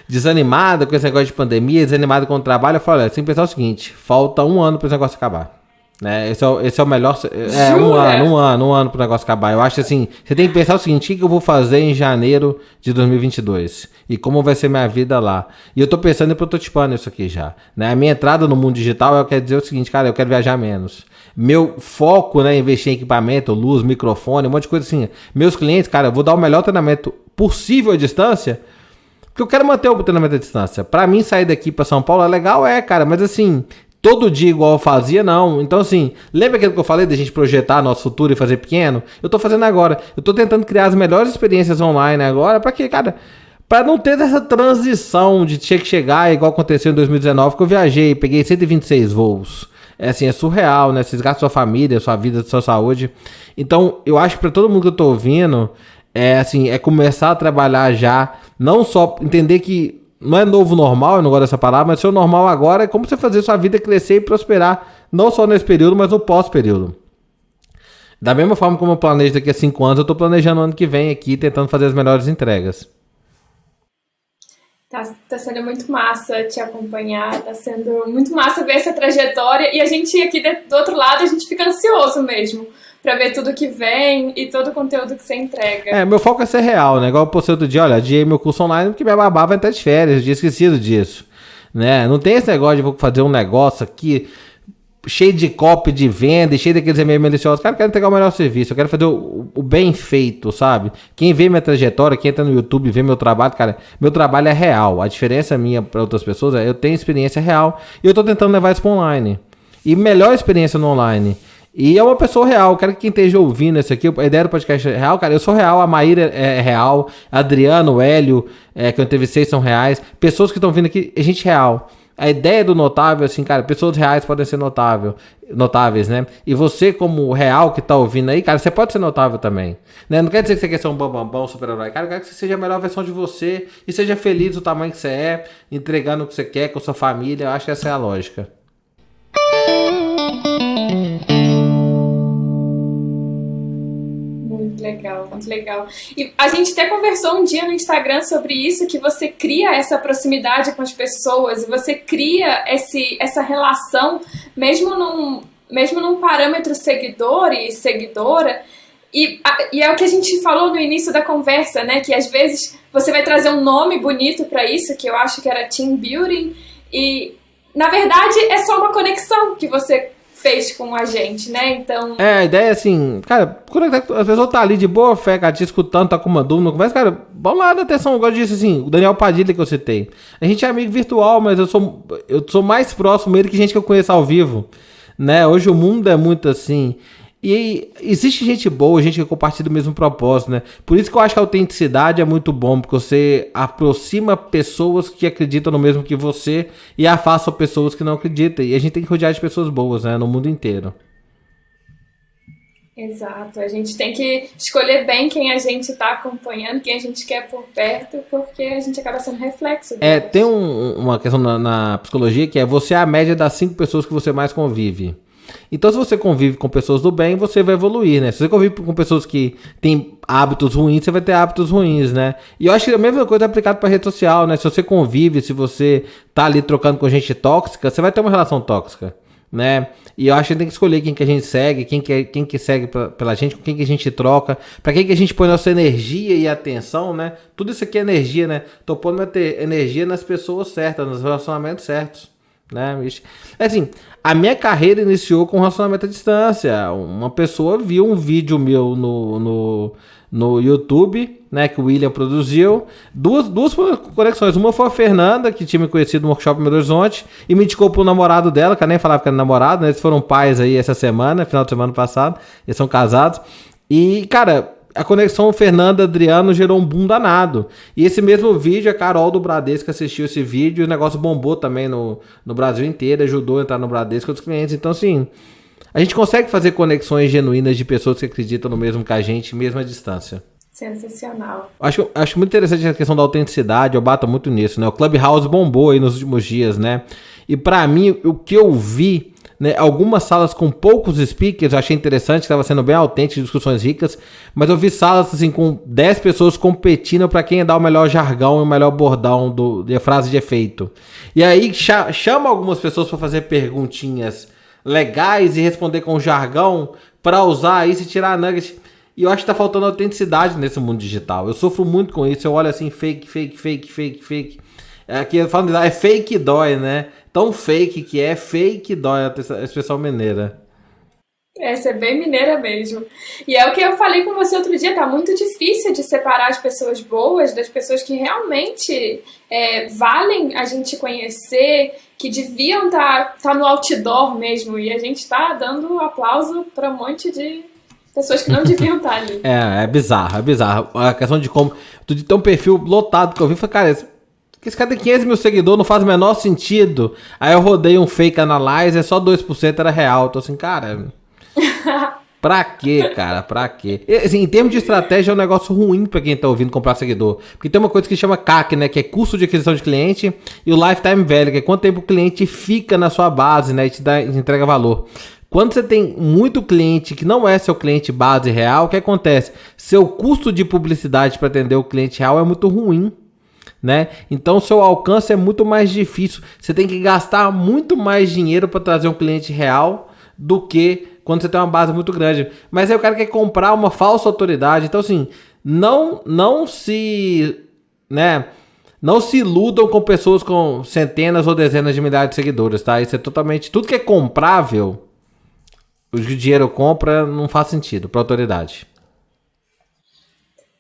desanimada com esse negócio de pandemia, desanimada com o trabalho. Eu falei, que pensar o seguinte: falta um ano para esse negócio acabar. Né? Esse, é o, esse é o melhor. É, um ano, um ano, um ano pro negócio acabar. Eu acho assim, você tem que pensar o seguinte: o que eu vou fazer em janeiro de 2022? E como vai ser minha vida lá? E eu tô pensando em prototipando isso aqui já. Né? A minha entrada no mundo digital, eu quero dizer o seguinte, cara, eu quero viajar menos. Meu foco, né, investir em equipamento, luz, microfone, um monte de coisa assim. Meus clientes, cara, eu vou dar o melhor treinamento possível à distância, porque eu quero manter o treinamento à distância. Para mim, sair daqui para São Paulo é legal, é, cara, mas assim, todo dia igual eu fazia, não. Então, assim, lembra aquilo que eu falei da gente projetar nosso futuro e fazer pequeno? Eu tô fazendo agora. Eu tô tentando criar as melhores experiências online agora, para que, cara, para não ter essa transição de ter que chegar, igual aconteceu em 2019, que eu viajei, peguei 126 voos. É assim, é surreal, né? Vocês gastam sua família, sua vida, sua saúde. Então, eu acho que para todo mundo que eu tô ouvindo, é assim, é começar a trabalhar já, não só entender que não é novo normal, eu não gosto dessa palavra, mas seu normal agora é como você fazer sua vida crescer e prosperar, não só nesse período, mas no pós-período. Da mesma forma como eu planejo daqui a cinco anos, eu estou planejando ano que vem aqui, tentando fazer as melhores entregas. Tá, tá sendo muito massa te acompanhar, tá sendo muito massa ver essa trajetória e a gente aqui do outro lado, a gente fica ansioso mesmo para ver tudo que vem e todo o conteúdo que você entrega. É, meu foco é ser real, né? Igual eu postei outro dia, olha, adiei meu curso online porque minha babá vai estar de férias, eu tinha esquecido disso. Né? Não tem esse negócio de vou fazer um negócio aqui cheio de copy de venda, cheio daqueles e-mails maliciosos. Cara, eu quero entregar o melhor serviço, eu quero fazer o, o, bem feito, sabe? Quem vê minha trajetória, quem entra no YouTube vê meu trabalho, cara, meu trabalho é real. A diferença minha para outras pessoas é eu tenho experiência real e eu tô tentando levar isso para online. E melhor experiência no online e é uma pessoa real. Quero que quem esteja ouvindo isso aqui, a ideia do podcast é real, cara. Eu sou real, a Maíra é real, Adriano, Hélio, é, que eu entrevistei, são reais. Pessoas que estão vindo aqui, é gente real. A ideia do notável, assim, cara, pessoas reais podem ser notável, notáveis, né? E você, como real que tá ouvindo aí, cara, você pode ser notável também. Né? Não quer dizer que você quer ser um bambambão, super-herói. Cara, eu quero que você seja a melhor versão de você e seja feliz do tamanho que você é, entregando o que você quer com sua família. Eu acho que essa é a lógica. Legal, muito legal. E a gente até conversou um dia no Instagram sobre isso, que você cria essa proximidade com as pessoas e você cria esse, essa relação, mesmo num, mesmo num parâmetro seguidor e seguidora. E, e é o que a gente falou no início da conversa, né? Que às vezes você vai trazer um nome bonito para isso, que eu acho que era team building, e na verdade é só uma conexão que você fez com a gente, né? Então. É, a ideia é assim, cara, quando as pessoas tá ali de boa fé, cara, te escutando, tá com uma dúvida, conversa, cara, vamos lá dar atenção, eu gosto disso, assim, o Daniel Padilha que eu citei. A gente é amigo virtual, mas eu sou, eu sou mais próximo dele que gente que eu conheço ao vivo, né? Hoje o mundo é muito assim. E existe gente boa, gente que compartilha o mesmo propósito, né? Por isso que eu acho que a autenticidade é muito bom, porque você aproxima pessoas que acreditam no mesmo que você e afasta pessoas que não acreditam. E a gente tem que rodear de pessoas boas, né? No mundo inteiro. Exato, a gente tem que escolher bem quem a gente está acompanhando, quem a gente quer por perto, porque a gente acaba sendo reflexo. Deles. É, tem um, uma questão na, na psicologia que é você é a média das cinco pessoas que você mais convive. Então, se você convive com pessoas do bem, você vai evoluir, né? Se você convive com pessoas que têm hábitos ruins, você vai ter hábitos ruins, né? E eu acho que a mesma coisa é aplicada para rede social, né? Se você convive, se você tá ali trocando com gente tóxica, você vai ter uma relação tóxica, né? E eu acho que tem que escolher quem que a gente segue, quem que, quem que segue pra, pela gente, com quem que a gente troca, para quem que a gente põe nossa energia e atenção, né? Tudo isso aqui é energia, né? Tô pondo ter energia nas pessoas certas, nos relacionamentos certos né? É assim, a minha carreira iniciou com um relacionamento à distância. Uma pessoa viu um vídeo meu no, no, no YouTube, né? Que o William produziu. Duas, duas conexões. Uma foi a Fernanda, que tinha me conhecido no workshop Belo Horizonte, e me indicou pro namorado dela, que eu nem falava que era namorado, né? Eles foram pais aí essa semana, final de semana passado. Eles são casados. E, cara, a conexão Fernanda Adriano gerou um boom danado. E esse mesmo vídeo, a Carol do Bradesco assistiu esse vídeo o negócio bombou também no, no Brasil inteiro, ajudou a entrar no Bradesco outros clientes. Então, assim, a gente consegue fazer conexões genuínas de pessoas que acreditam no mesmo que a gente, mesmo à distância. Sensacional. Acho, acho muito interessante a questão da autenticidade, eu bato muito nisso, né? O Clubhouse bombou aí nos últimos dias, né? E para mim, o que eu vi né, algumas salas com poucos speakers, eu achei interessante, estava sendo bem autêntico, discussões ricas, mas eu vi salas assim com 10 pessoas competindo para quem dá o melhor jargão e o melhor bordão do, de frase de efeito. E aí chama algumas pessoas para fazer perguntinhas legais e responder com jargão para usar isso e tirar a nugget. E eu acho que tá faltando autenticidade nesse mundo digital. Eu sofro muito com isso. Eu olho assim, fake, fake, fake, fake, fake. Aqui falando é fake dói, né? Tão fake que é, fake dói a expressão mineira. Essa é bem mineira mesmo. E é o que eu falei com você outro dia, tá muito difícil de separar as pessoas boas das pessoas que realmente é, valem a gente conhecer, que deviam estar tá, tá no outdoor mesmo. E a gente tá dando aplauso para um monte de pessoas que não deviam estar tá ali. É, é bizarro, é bizarro. A questão de como. De ter um perfil lotado que eu vi, foi, cara, porque esse cara tem 500 mil seguidores, não faz o menor sentido. Aí eu rodei um fake analyzer, só 2% era real. Tô assim, cara. Pra quê, cara? Pra quê? E, assim, em termos de estratégia, é um negócio ruim pra quem tá ouvindo comprar seguidor. Porque tem uma coisa que chama CAC, né? Que é custo de aquisição de cliente, e o lifetime value, que é quanto tempo o cliente fica na sua base, né? E te, dá, te entrega valor. Quando você tem muito cliente que não é seu cliente base real, o que acontece? Seu custo de publicidade para atender o cliente real é muito ruim né? Então seu alcance é muito mais difícil. Você tem que gastar muito mais dinheiro para trazer um cliente real do que quando você tem uma base muito grande. Mas aí o cara quer comprar uma falsa autoridade. Então assim, não não se, né? Não se iludam com pessoas com centenas ou dezenas de milhares de seguidores, tá? Isso é totalmente tudo que é comprável. O dinheiro compra não faz sentido para autoridade.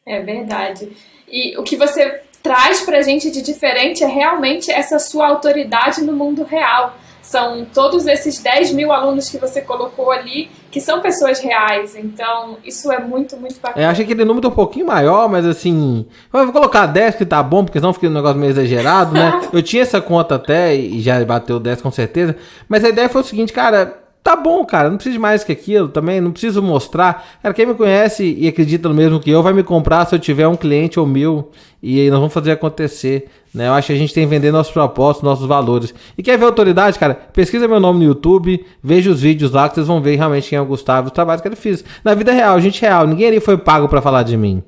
É verdade. E o que você traz para a gente de diferente é realmente essa sua autoridade no mundo real. São todos esses 10 mil alunos que você colocou ali que são pessoas reais. Então, isso é muito, muito bacana. Eu achei aquele número um pouquinho maior, mas assim. Eu vou colocar 10 que tá bom, porque senão fica um negócio meio exagerado, né? eu tinha essa conta até e já bateu 10 com certeza. Mas a ideia foi o seguinte, cara tá bom, cara, não preciso mais que aquilo também, não preciso mostrar. Cara, quem me conhece e acredita no mesmo que eu vai me comprar se eu tiver um cliente ou mil e aí nós vamos fazer acontecer. Né? Eu acho que a gente tem que vender nossos propósitos, nossos valores. E quer ver autoridade, cara? Pesquisa meu nome no YouTube, veja os vídeos lá que vocês vão ver realmente quem é o Gustavo, os trabalhos que ele fez. Na vida real, gente real, ninguém ali foi pago para falar de mim.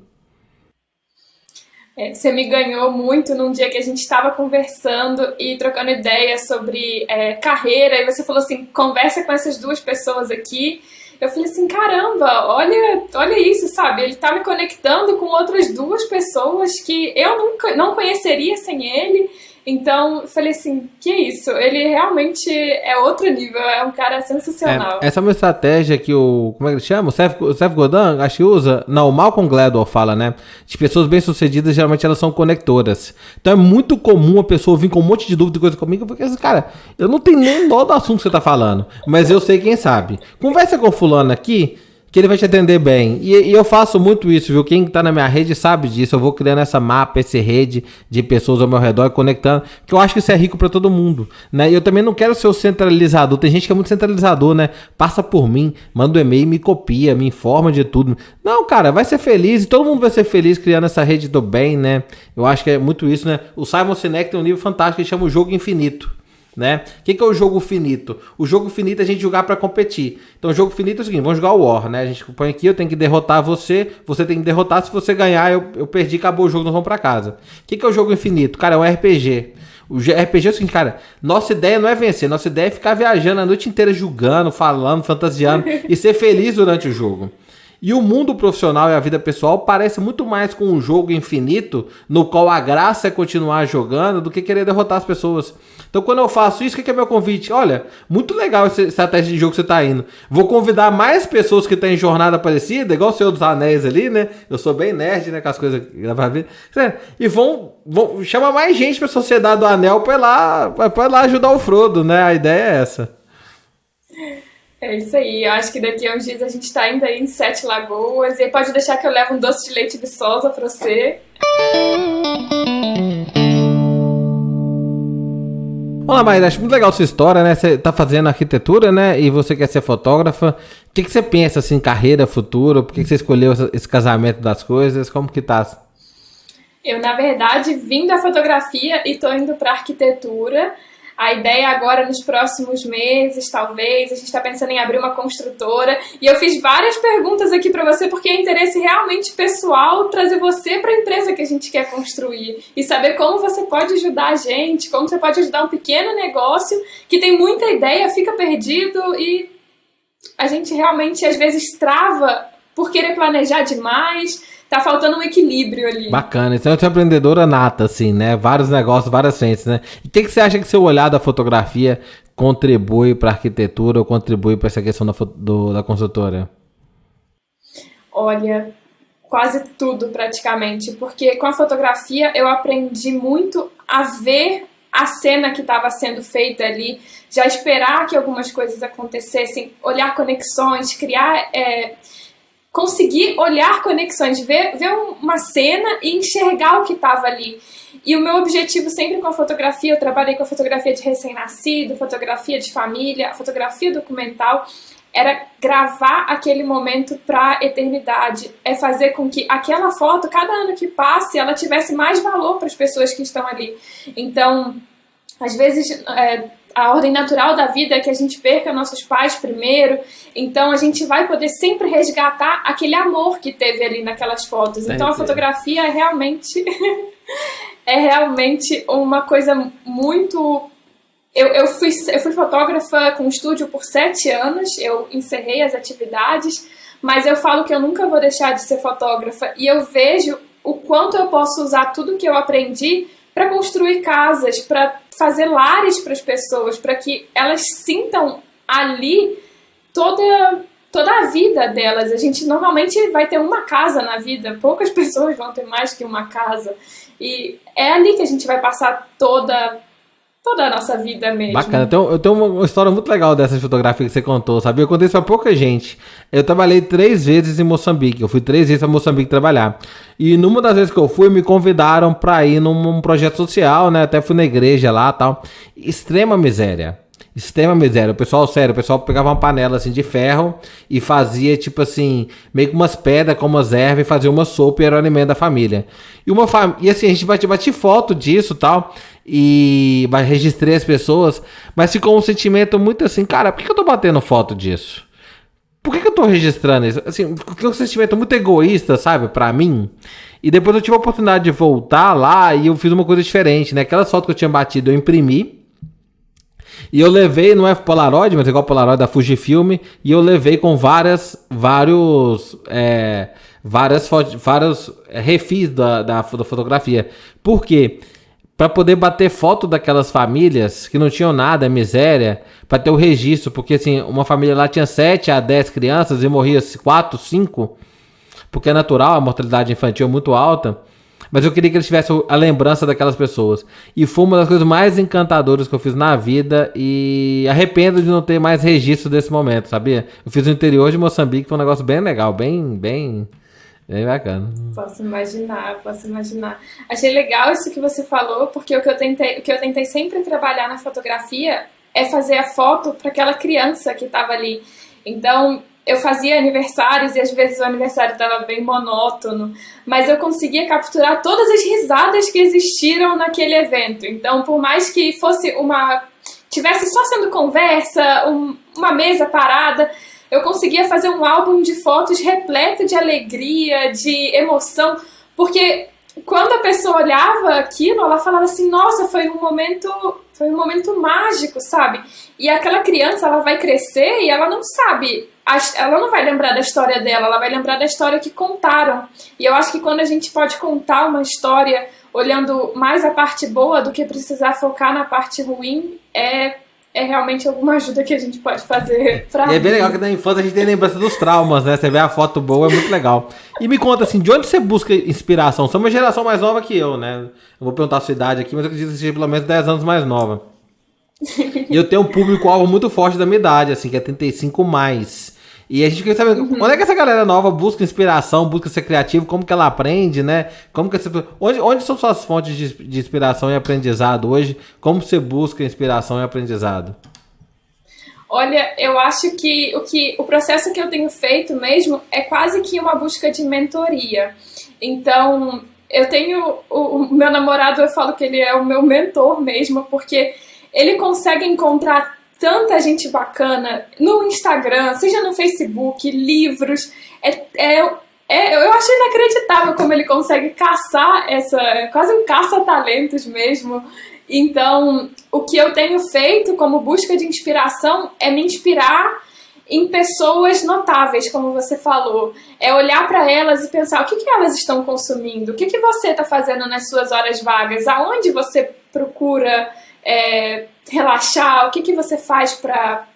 É, você me ganhou muito num dia que a gente estava conversando e trocando ideias sobre é, carreira, e você falou assim: conversa com essas duas pessoas aqui. Eu falei assim: caramba, olha, olha isso, sabe? Ele está me conectando com outras duas pessoas que eu nunca não conheceria sem ele. Então, falei assim, que isso? Ele realmente é outro nível, é um cara sensacional. É, essa é uma estratégia que o, como é que ele chama? O Seth, Seth Godin, acho que usa, não, o Malcolm Gladwell fala, né? De pessoas bem-sucedidas, geralmente elas são conectoras. Então é muito comum a pessoa vir com um monte de dúvida e coisa comigo, porque, cara, eu não tenho nem dó do assunto que você tá falando, mas eu sei quem sabe. Conversa com o fulano aqui, que ele vai te atender bem. E, e, eu faço muito isso, viu? Quem tá na minha rede sabe disso. Eu vou criando essa mapa, essa rede de pessoas ao meu redor e conectando, que eu acho que isso é rico para todo mundo, né? E eu também não quero ser o centralizador. Tem gente que é muito centralizador, né? Passa por mim, manda um e-mail, me copia, me informa de tudo. Não, cara, vai ser feliz e todo mundo vai ser feliz criando essa rede do bem, né? Eu acho que é muito isso, né? O Simon Sinek tem um livro fantástico que chama O Jogo Infinito né? O que, que, é o jogo finito? O jogo finito é a gente jogar para competir. Então, o jogo finito é o seguinte: vamos jogar o War, né? A gente põe aqui, eu tenho que derrotar você, você tem que derrotar. Se você ganhar, eu, eu perdi, acabou o jogo, nós vamos para casa. O que, que, é o jogo infinito? Cara, é um RPG. O RPG é o seguinte, cara, nossa ideia não é vencer, nossa ideia é ficar viajando a noite inteira julgando, falando, fantasiando e ser feliz durante o jogo. E o mundo profissional e a vida pessoal parece muito mais com um jogo infinito, no qual a graça é continuar jogando, do que querer derrotar as pessoas. Então, quando eu faço isso, o que é meu convite? Olha, muito legal essa estratégia de jogo que você está indo. Vou convidar mais pessoas que têm jornada parecida, igual o Senhor dos Anéis ali, né? Eu sou bem nerd, né? Com as coisas que dá pra ver. E vão, vão chamar mais gente pra Sociedade do Anel pra ir lá, pra ir lá ajudar o Frodo, né? A ideia é essa. É isso aí. Eu acho que daqui a uns dias a gente está ainda em Sete Lagoas. E pode deixar que eu levo um doce de leite viçosa para você. Olá, Maíra, acho muito legal sua história, né? Você tá fazendo arquitetura, né? E você quer ser fotógrafa. O que, que você pensa, assim, carreira, futuro? Por que, que você escolheu esse casamento das coisas? Como que tá? Eu, na verdade, vim da fotografia e tô indo para arquitetura. A ideia agora, nos próximos meses, talvez, a gente está pensando em abrir uma construtora. E eu fiz várias perguntas aqui para você, porque é interesse realmente pessoal trazer você para a empresa que a gente quer construir. E saber como você pode ajudar a gente, como você pode ajudar um pequeno negócio que tem muita ideia, fica perdido e a gente realmente às vezes trava por querer planejar demais tá faltando um equilíbrio ali. Bacana, então você é uma empreendedora nata, assim, né? Vários negócios, várias frentes, né? E o que, que você acha que seu olhar da fotografia contribui para a arquitetura ou contribui para essa questão da, do, da consultora? Olha, quase tudo praticamente, porque com a fotografia eu aprendi muito a ver a cena que estava sendo feita ali, já esperar que algumas coisas acontecessem, olhar conexões, criar é, conseguir olhar conexões, ver, ver uma cena e enxergar o que estava ali. E o meu objetivo sempre com a fotografia, eu trabalhei com a fotografia de recém-nascido, fotografia de família, fotografia documental, era gravar aquele momento para eternidade, é fazer com que aquela foto, cada ano que passe, ela tivesse mais valor para as pessoas que estão ali. Então, às vezes, é, a ordem natural da vida é que a gente perca nossos pais primeiro, então a gente vai poder sempre resgatar aquele amor que teve ali naquelas fotos. Então a fotografia é realmente é realmente uma coisa muito eu, eu, fui, eu fui fotógrafa com estúdio por sete anos, eu encerrei as atividades, mas eu falo que eu nunca vou deixar de ser fotógrafa e eu vejo o quanto eu posso usar tudo que eu aprendi para construir casas, para fazer lares para as pessoas, para que elas sintam ali toda toda a vida delas. A gente normalmente vai ter uma casa na vida, poucas pessoas vão ter mais que uma casa. E é ali que a gente vai passar toda toda a nossa vida mesmo. Bacana. Então, eu tenho uma história muito legal dessa fotografia que você contou, sabe? Eu contei isso pra pouca gente. Eu trabalhei três vezes em Moçambique. Eu fui três vezes pra Moçambique trabalhar. E numa das vezes que eu fui, me convidaram pra ir num projeto social, né? Até fui na igreja lá tal. Extrema miséria. Extrema miséria. O pessoal, sério, o pessoal pegava uma panela assim de ferro e fazia, tipo assim, meio que umas pedras com umas ervas e fazia uma sopa e era o alimento da família. E uma fam... E assim, a gente bate, bate foto disso tal e registrei as pessoas, mas ficou um sentimento muito assim, cara, por que, eu tô batendo foto disso? Por que, que eu tô registrando isso? Assim, ficou um sentimento muito egoísta, sabe, para mim. E depois eu tive a oportunidade de voltar lá e eu fiz uma coisa diferente, né? Aquelas fotos que eu tinha batido, eu imprimi. E eu levei, não é Polaroid, mas é igual Polaroid da Fujifilm, e eu levei com várias, vários, é, várias, vários refis da, da, da fotografia. Por quê? Para poder bater foto daquelas famílias que não tinham nada, miséria, para ter o registro, porque assim, uma família lá tinha 7 a 10 crianças e morria 4, 5, porque é natural, a mortalidade infantil é muito alta. Mas eu queria que eles tivessem a lembrança daquelas pessoas. E foi uma das coisas mais encantadoras que eu fiz na vida. E arrependo de não ter mais registro desse momento, sabia? Eu fiz no interior de Moçambique, foi um negócio bem legal, bem, bem Bem bacana. Posso imaginar, posso imaginar. Achei legal isso que você falou, porque o que eu tentei, o que eu tentei sempre trabalhar na fotografia é fazer a foto para aquela criança que estava ali. Então, eu fazia aniversários e às vezes o aniversário estava bem monótono, mas eu conseguia capturar todas as risadas que existiram naquele evento. Então, por mais que fosse uma tivesse só sendo conversa, um, uma mesa parada, eu conseguia fazer um álbum de fotos repleto de alegria, de emoção, porque quando a pessoa olhava aquilo, ela falava assim: "Nossa, foi um momento, foi um momento mágico", sabe? E aquela criança, ela vai crescer e ela não sabe, ela não vai lembrar da história dela, ela vai lembrar da história que contaram. E eu acho que quando a gente pode contar uma história olhando mais a parte boa do que precisar focar na parte ruim, é é realmente alguma ajuda que a gente pode fazer pra. E é bem legal que na infância a gente tem lembrança dos traumas, né? Você vê a foto boa, é muito legal. E me conta assim, de onde você busca inspiração? Você é uma geração mais nova que eu, né? Eu vou perguntar a sua idade aqui, mas eu acredito que seja pelo menos 10 anos mais nova. E eu tenho um público-alvo muito forte da minha idade, assim, que é 35 mais. E a gente quer saber uhum. onde é que essa galera nova busca inspiração, busca ser criativo, como que ela aprende, né? Como que essa, onde, onde são suas fontes de, de inspiração e aprendizado hoje? Como você busca inspiração e aprendizado? Olha, eu acho que o que o processo que eu tenho feito mesmo é quase que uma busca de mentoria. Então, eu tenho o, o meu namorado, eu falo que ele é o meu mentor mesmo, porque ele consegue encontrar tanta gente bacana no Instagram, seja no Facebook, livros. É, é, é, eu acho inacreditável como ele consegue caçar essa. quase um caça-talentos mesmo. Então, o que eu tenho feito como busca de inspiração é me inspirar em pessoas notáveis, como você falou. É olhar para elas e pensar o que, que elas estão consumindo, o que, que você está fazendo nas suas horas vagas, aonde você procura é, relaxar? O que, que você faz para.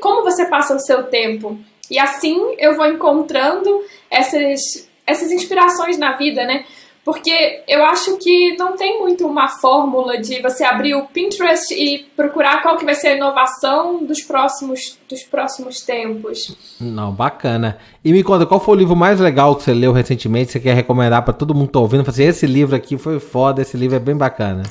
Como você passa o seu tempo? E assim eu vou encontrando essas, essas inspirações na vida, né? Porque eu acho que não tem muito uma fórmula de você abrir o Pinterest e procurar qual que vai ser a inovação dos próximos, dos próximos tempos. Não, bacana. E me conta, qual foi o livro mais legal que você leu recentemente? Você quer recomendar para todo mundo que tá ouvindo? Assim, esse livro aqui foi foda, esse livro é bem bacana.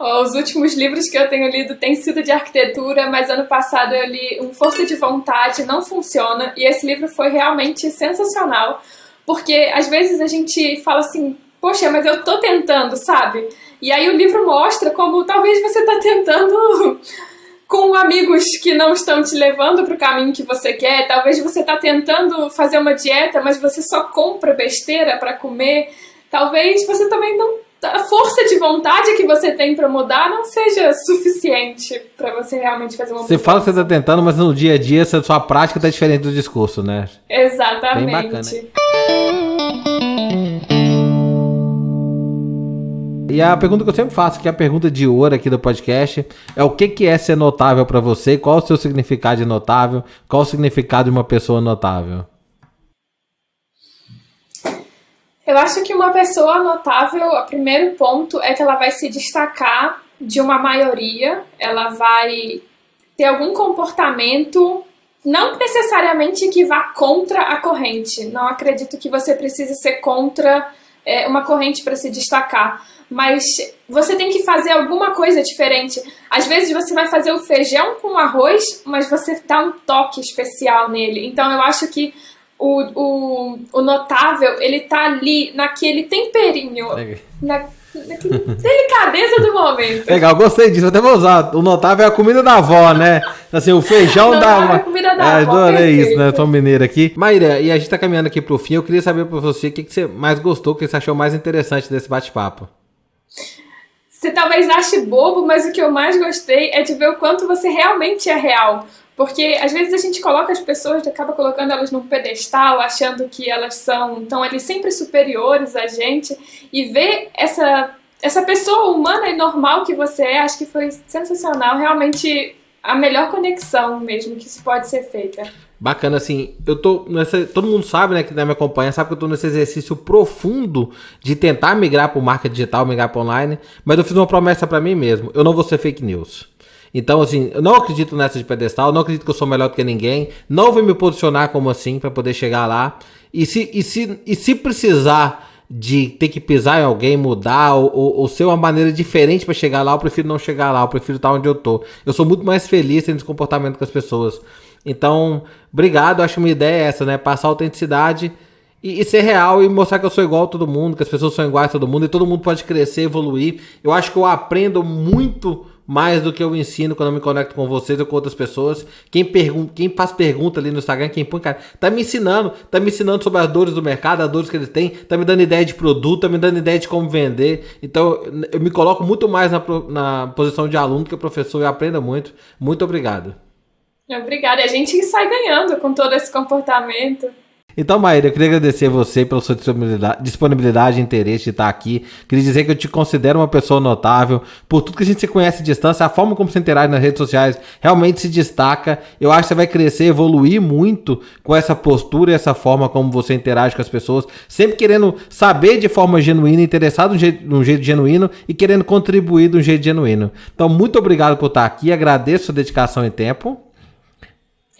Os últimos livros que eu tenho lido têm sido de arquitetura, mas ano passado eu li Um Força de Vontade Não Funciona, e esse livro foi realmente sensacional, porque às vezes a gente fala assim, poxa, mas eu tô tentando, sabe? E aí o livro mostra como talvez você tá tentando com amigos que não estão te levando para o caminho que você quer, talvez você tá tentando fazer uma dieta, mas você só compra besteira para comer, talvez você também não a força de vontade que você tem para mudar não seja suficiente para você realmente fazer uma Você mudança. fala que você está tentando, mas no dia a dia a sua prática está diferente do discurso, né? Exatamente. Bem bacana. E a pergunta que eu sempre faço, que é a pergunta de ouro aqui do podcast, é o que, que é ser notável para você? Qual o seu significado de notável? Qual o significado de uma pessoa notável? Eu acho que uma pessoa notável, o primeiro ponto é que ela vai se destacar de uma maioria, ela vai ter algum comportamento não necessariamente que vá contra a corrente. Não acredito que você precise ser contra é, uma corrente para se destacar. Mas você tem que fazer alguma coisa diferente. Às vezes você vai fazer o feijão com arroz, mas você dá um toque especial nele. Então eu acho que o, o, o notável, ele tá ali naquele temperinho. Na, delicadeza do momento. Legal, gostei disso. Até vou usar. O notável é a comida da avó, né? Assim, o feijão da. É a comida da é, avó. Adorei isso, né? Tô mineiro aqui. Maíra, e a gente tá caminhando aqui pro fim. Eu queria saber pra você o que, que você mais gostou, o que você achou mais interessante desse bate-papo. Você talvez ache bobo, mas o que eu mais gostei é de ver o quanto você realmente é real. Porque às vezes a gente coloca as pessoas, acaba colocando elas num pedestal, achando que elas são estão ali sempre superiores a gente, e ver essa, essa pessoa humana e normal que você é, acho que foi sensacional. Realmente a melhor conexão mesmo que isso pode ser feita. Bacana, assim, eu tô nessa. Todo mundo sabe, né, que me acompanha, sabe que eu tô nesse exercício profundo de tentar migrar para marca digital, migrar para online, mas eu fiz uma promessa para mim mesmo: eu não vou ser fake news. Então, assim, eu não acredito nessa de pedestal, não acredito que eu sou melhor do que ninguém, não vou me posicionar como assim para poder chegar lá. E se, e, se, e se precisar de ter que pisar em alguém, mudar, ou, ou, ou ser uma maneira diferente para chegar lá, eu prefiro não chegar lá, eu prefiro estar onde eu tô. Eu sou muito mais feliz tendo esse comportamento com as pessoas. Então, obrigado, acho uma ideia é essa, né? Passar autenticidade e, e, ser real e mostrar que eu sou igual a todo mundo, que as pessoas são iguais a todo mundo e todo mundo pode crescer, evoluir. Eu acho que eu aprendo muito mais do que eu ensino quando eu me conecto com vocês ou com outras pessoas. Quem, pergunta, quem faz pergunta ali no Instagram, quem põe, cara, tá me ensinando, tá me ensinando sobre as dores do mercado, as dores que eles têm, tá me dando ideia de produto, tá me dando ideia de como vender. Então, eu me coloco muito mais na, na posição de aluno que professor e aprendo muito. Muito obrigado. Obrigada. A gente sai ganhando com todo esse comportamento. Então, Maíra, eu queria agradecer você pela sua disponibilidade e interesse de estar aqui. Queria dizer que eu te considero uma pessoa notável. Por tudo que a gente se conhece à distância, a forma como você interage nas redes sociais realmente se destaca. Eu acho que você vai crescer, evoluir muito com essa postura e essa forma como você interage com as pessoas. Sempre querendo saber de forma genuína, interessado de um jeito, de um jeito genuíno e querendo contribuir de um jeito genuíno. Então, muito obrigado por estar aqui. Agradeço a sua dedicação e tempo.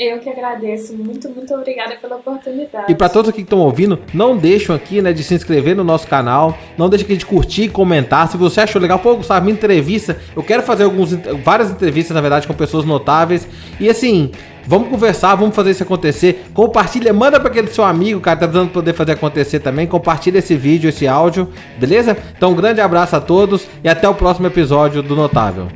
Eu que agradeço. Muito, muito obrigada pela oportunidade. E para todos aqui que estão ouvindo, não deixam aqui, né, de se inscrever no nosso canal. Não deixem aqui de curtir comentar. Se você achou legal, pô, Gustavo, minha entrevista. Eu quero fazer alguns, várias entrevistas, na verdade, com pessoas notáveis. E assim, Vamos conversar, vamos fazer isso acontecer. Compartilha, manda para aquele seu amigo, cara, tá precisando poder fazer acontecer também. Compartilha esse vídeo, esse áudio, beleza? Então, um grande abraço a todos e até o próximo episódio do Notável.